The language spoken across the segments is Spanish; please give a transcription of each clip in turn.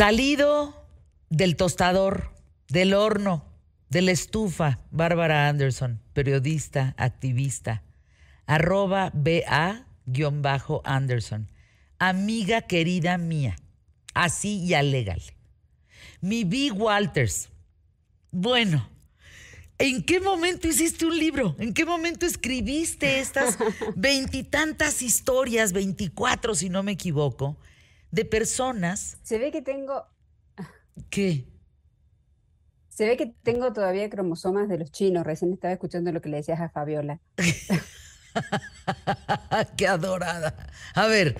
Salido del tostador, del horno, de la estufa, Bárbara Anderson, periodista, activista, arroba BA-Anderson, amiga querida mía, así y alégale. Mi B. Walters, bueno, ¿en qué momento hiciste un libro? ¿En qué momento escribiste estas veintitantas historias, veinticuatro si no me equivoco, de personas? Se ve que tengo... ¿Qué? Se ve que tengo todavía cromosomas de los chinos. Recién estaba escuchando lo que le decías a Fabiola. Qué adorada. A ver,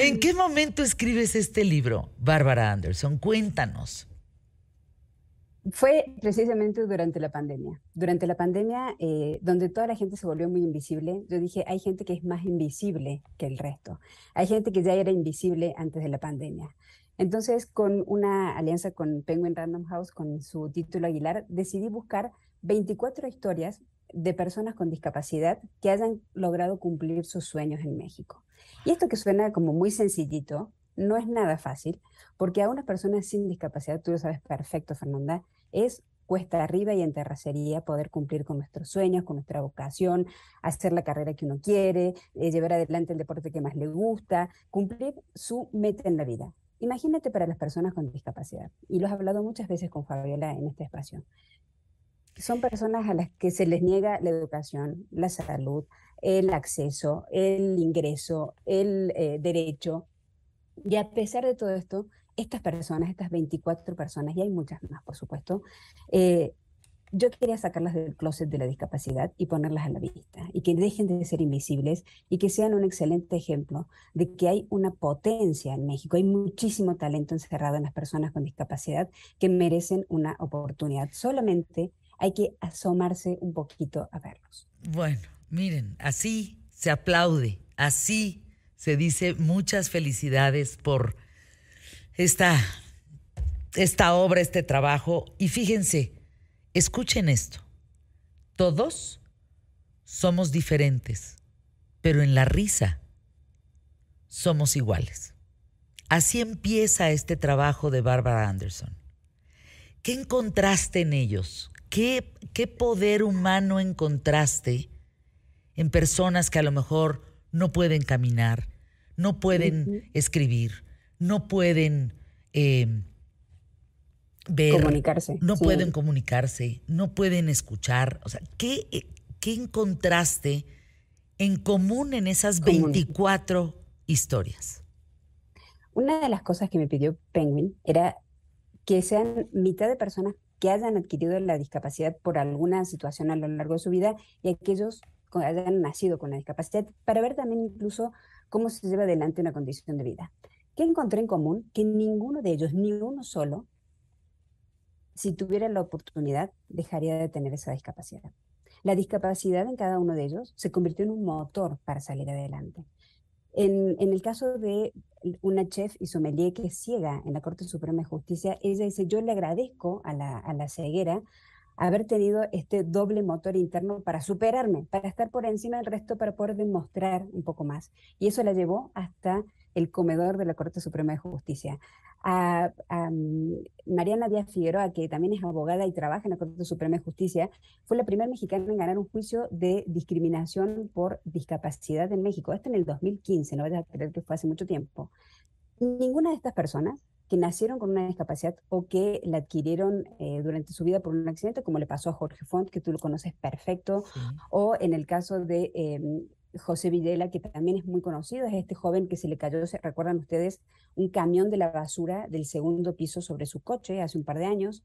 ¿en qué momento escribes este libro, Bárbara Anderson? Cuéntanos. Fue precisamente durante la pandemia. Durante la pandemia, eh, donde toda la gente se volvió muy invisible, yo dije, hay gente que es más invisible que el resto. Hay gente que ya era invisible antes de la pandemia. Entonces, con una alianza con Penguin Random House, con su título Aguilar, decidí buscar 24 historias de personas con discapacidad que hayan logrado cumplir sus sueños en México. Y esto que suena como muy sencillito, no es nada fácil, porque a unas personas sin discapacidad, tú lo sabes perfecto, Fernanda, es cuesta arriba y en terracería poder cumplir con nuestros sueños, con nuestra vocación, hacer la carrera que uno quiere, eh, llevar adelante el deporte que más le gusta, cumplir su meta en la vida. Imagínate para las personas con discapacidad, y lo has hablado muchas veces con Fabiola en este espacio. Son personas a las que se les niega la educación, la salud, el acceso, el ingreso, el eh, derecho. Y a pesar de todo esto, estas personas, estas 24 personas, y hay muchas más, por supuesto, eh, yo quería sacarlas del closet de la discapacidad y ponerlas a la vista y que dejen de ser invisibles y que sean un excelente ejemplo de que hay una potencia en México, hay muchísimo talento encerrado en las personas con discapacidad que merecen una oportunidad. Solamente hay que asomarse un poquito a verlos. Bueno, miren, así se aplaude, así se dice muchas felicidades por esta, esta obra, este trabajo y fíjense, Escuchen esto. Todos somos diferentes, pero en la risa somos iguales. Así empieza este trabajo de Barbara Anderson. ¿Qué encontraste en ellos? ¿Qué, qué poder humano encontraste en personas que a lo mejor no pueden caminar, no pueden escribir, no pueden eh, comunicarse. No pueden comunicarse, no pueden escuchar. O sea, ¿qué, qué encontraste en común en esas 24 historias? Una de las cosas que me pidió Penguin era que sean mitad de personas que hayan adquirido la discapacidad por alguna situación a lo largo de su vida y aquellos que hayan nacido con la discapacidad, para ver también incluso cómo se lleva adelante una condición de vida. ¿Qué encontré en común? Que ninguno de ellos, ni uno solo, si tuviera la oportunidad, dejaría de tener esa discapacidad. La discapacidad en cada uno de ellos se convirtió en un motor para salir adelante. En, el caso de una chef y sommelier que es ciega en la Corte Suprema de Justicia, ella dice, yo le agradezco a la, a la ceguera haber tenido este doble motor interno para superarme, para estar por encima del resto, para poder demostrar un poco más. Y eso la llevó hasta el comedor de la Corte Suprema de Justicia a, mm, Mariana Díaz Figueroa, que también es abogada y trabaja en la Corte Suprema de Justicia, fue la primera mexicana en ganar un juicio de discriminación por discapacidad en México. Esto en el 2015, no vayas a creer que fue hace mucho tiempo. Ninguna de estas personas que nacieron con una discapacidad o que la adquirieron eh, durante su vida por un accidente, como le pasó a Jorge Font, que tú lo conoces perfecto, o en el caso de em, José Videla, que también es muy conocido, es este joven que se le cayó, ¿se recuerdan ustedes? Un camión de la basura del segundo piso sobre su coche hace un par de años.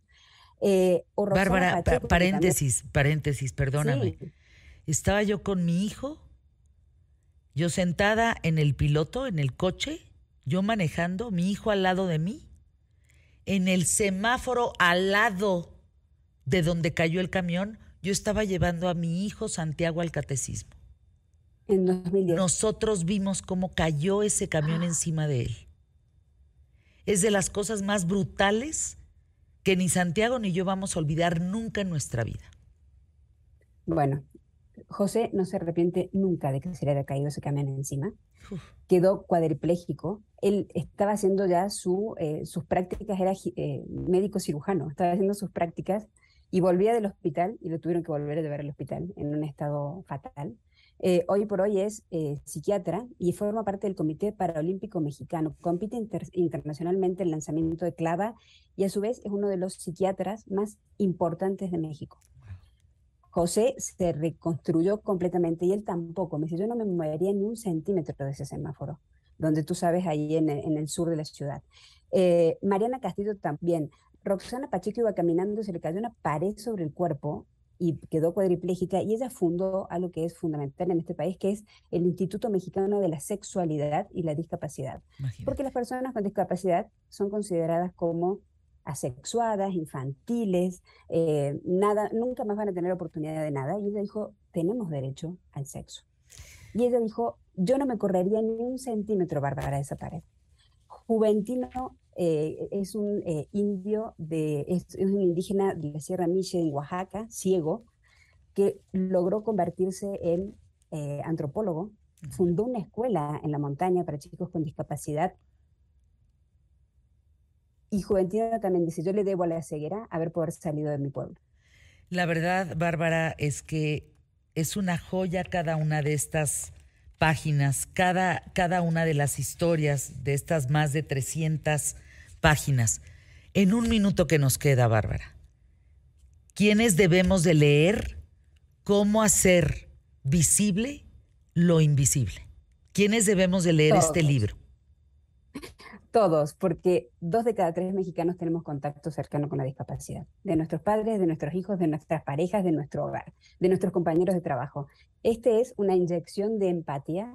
Eh, Bárbara, paréntesis, paréntesis, perdóname. Estaba yo con mi hijo, yo sentada en el piloto, en el coche, yo manejando, mi hijo al lado de mí, en el semáforo al lado de donde cayó el camión, yo estaba llevando a mi hijo Santiago al catecismo. Nosotros vimos cómo cayó ese camión encima de él. Es de las cosas más brutales que ni Santiago ni yo vamos a olvidar nunca en nuestra vida. Bueno, José no se arrepiente nunca de que se le haya caído ese camión encima. Quedó cuadripléjico. Él estaba haciendo ya su, eh, sus prácticas, era eh, médico cirujano, estaba haciendo sus prácticas y volvía del hospital y lo tuvieron que volver a llevar al hospital en un estado fatal. Eh, hoy por hoy es psiquiatra y forma parte del Comité Paralímpico Mexicano. Compite internacionalmente en lanzamiento de clava y a su vez es uno de los psiquiatras más importantes de México. José se reconstruyó completamente y él tampoco. Me dice, yo no me movería ni un centímetro de ese semáforo, donde tú sabes, ahí en el, sur de la ciudad. Eh, Mariana Castillo también. Roxana Pacheco iba caminando, se le cayó una pared sobre el cuerpo y quedó cuadriplégica y ella fundó algo que es fundamental en este país, que es el Instituto Mexicano de la Sexualidad y la Discapacidad. Porque las personas con discapacidad son consideradas como asexuadas, infantiles, eh, nada, nunca más van a tener oportunidad de nada. Y ella dijo, tenemos derecho al sexo. Y ella dijo, yo no me correría ni un centímetro, Bárbara, de esa pared. Juventino eh, es un eh, indio, de, es, un indígena de la Sierra Miche en Oaxaca, ciego, que logró convertirse en antropólogo, fundó una escuela en la montaña para chicos con discapacidad y Juventino también dice, yo le debo a la ceguera haber poder salido de mi pueblo. La verdad, Bárbara, es que es una joya cada una de estas páginas, cada, cada una de las historias de estas más de 300 páginas. En un minuto que nos queda, Bárbara, ¿quiénes debemos de leer cómo hacer visible lo invisible? ¿Quiénes debemos de leer este libro? Todos, porque dos de cada tres mexicanos tenemos contacto cercano con la discapacidad, de nuestros padres, de nuestros hijos, de nuestras parejas, de nuestro hogar, de nuestros compañeros de trabajo. Este es una inyección de empatía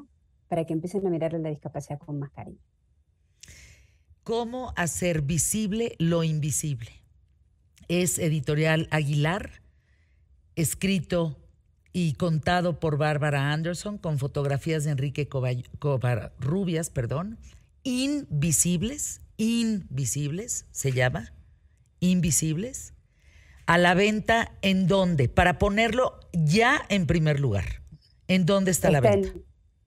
para que empiecen a mirar la discapacidad con más cariño. ¿Cómo hacer visible lo invisible? Es editorial Aguilar, escrito y contado por Bárbara Anderson con fotografías de Enrique Covarrubias, perdón, invisibles, invisibles, se llama, invisibles, a la venta en dónde, para ponerlo ya en primer lugar. ¿En dónde está, la venta?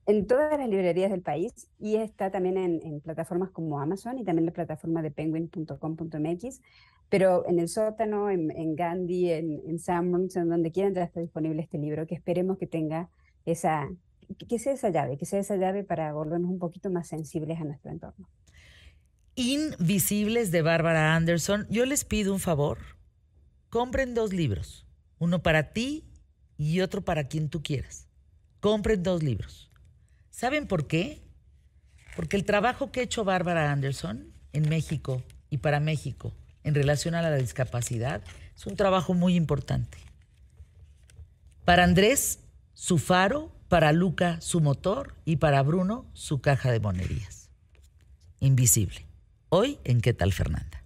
En, todas las librerías del país y está también en, plataformas como Amazon y también la plataforma de penguin.com.mx, pero en el sótano, en, Gandhi, en, en Sanborns, en donde quieran ya está disponible este libro, que esperemos que tenga esa, que sea esa llave, que sea esa llave para volvernos un poquito más sensibles a nuestro entorno. Invisibles de Bárbara Anderson. Yo les pido un favor. Compren dos libros. Uno para ti y otro para quien tú quieras. Compren dos libros. ¿Saben por qué? Porque el trabajo que ha hecho Bárbara Anderson en México y para México en relación a la discapacidad es un trabajo muy importante. Para Andrés, su faro para Luca su motor y para Bruno su caja de monerías. Invisible. Hoy en ¿Qué tal Fernanda?